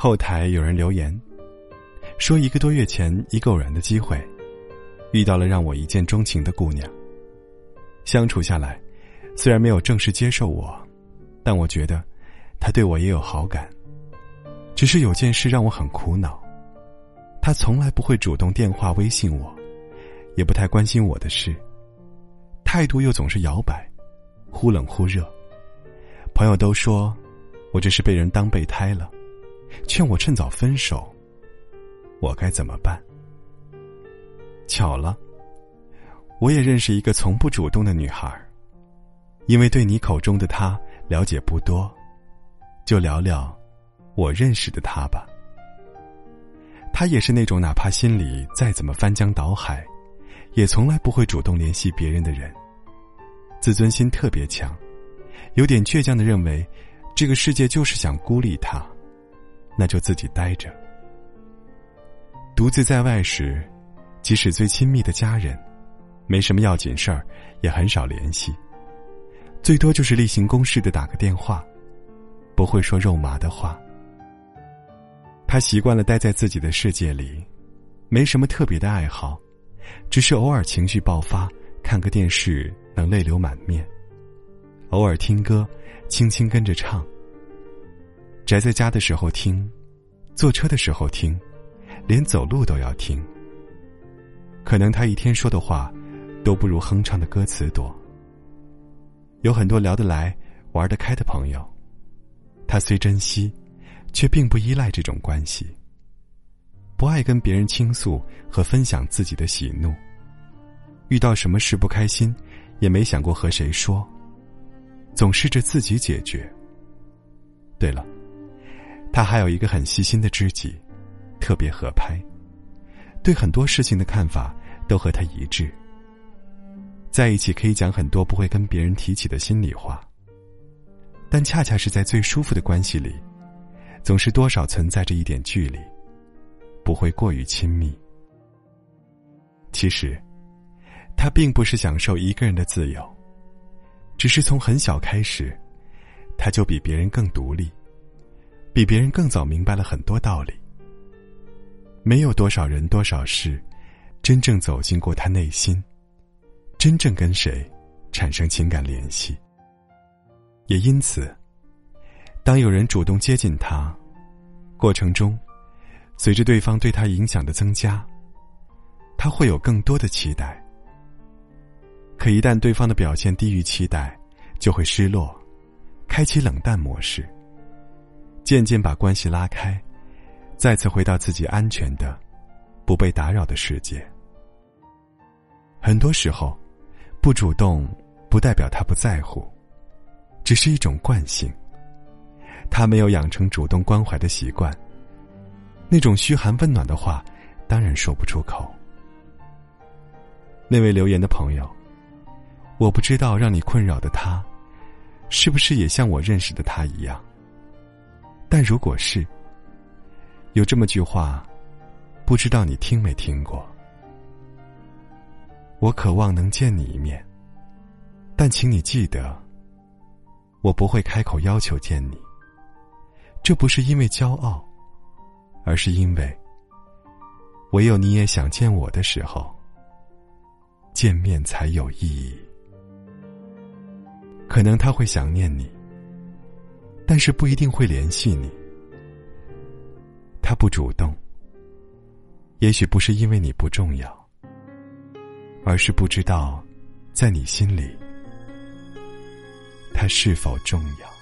后台有人留言，说一个多月前一个偶然的机会，遇到了让我一见钟情的姑娘。相处下来，虽然没有正式接受我，但我觉得，她对我也有好感。只是有件事让我很苦恼，她从来不会主动电话、微信我，也不太关心我的事，态度又总是摇摆，忽冷忽热。朋友都说，我这是被人当备胎了，劝我趁早分手。我该怎么办？巧了。我也认识一个从不主动的女孩因为对你口中的她了解不多，就聊聊我认识的她吧。她也是那种哪怕心里再怎么翻江倒海，也从来不会主动联系别人的人，自尊心特别强，有点倔强的认为，这个世界就是想孤立她，那就自己待着。独自在外时，即使最亲密的家人。没什么要紧事儿，也很少联系，最多就是例行公事的打个电话，不会说肉麻的话。他习惯了待在自己的世界里，没什么特别的爱好，只是偶尔情绪爆发，看个电视能泪流满面，偶尔听歌，轻轻跟着唱。宅在家的时候听，坐车的时候听，连走路都要听。可能他一天说的话。都不如哼唱的歌词多。有很多聊得来、玩得开的朋友，他虽珍惜，却并不依赖这种关系。不爱跟别人倾诉和分享自己的喜怒。遇到什么事不开心，也没想过和谁说，总试着自己解决。对了，他还有一个很细心的知己，特别合拍，对很多事情的看法都和他一致。在一起可以讲很多不会跟别人提起的心里话，但恰恰是在最舒服的关系里，总是多少存在着一点距离，不会过于亲密。其实，他并不是享受一个人的自由，只是从很小开始，他就比别人更独立，比别人更早明白了很多道理。没有多少人多少事，真正走进过他内心。真正跟谁产生情感联系，也因此，当有人主动接近他，过程中，随着对方对他影响的增加，他会有更多的期待。可一旦对方的表现低于期待，就会失落，开启冷淡模式，渐渐把关系拉开，再次回到自己安全的、不被打扰的世界。很多时候。不主动，不代表他不在乎，只是一种惯性。他没有养成主动关怀的习惯。那种嘘寒问暖的话，当然说不出口。那位留言的朋友，我不知道让你困扰的他，是不是也像我认识的他一样。但如果是，有这么句话，不知道你听没听过。我渴望能见你一面，但请你记得，我不会开口要求见你。这不是因为骄傲，而是因为，唯有你也想见我的时候，见面才有意义。可能他会想念你，但是不一定会联系你。他不主动，也许不是因为你不重要。而是不知道，在你心里，他是否重要。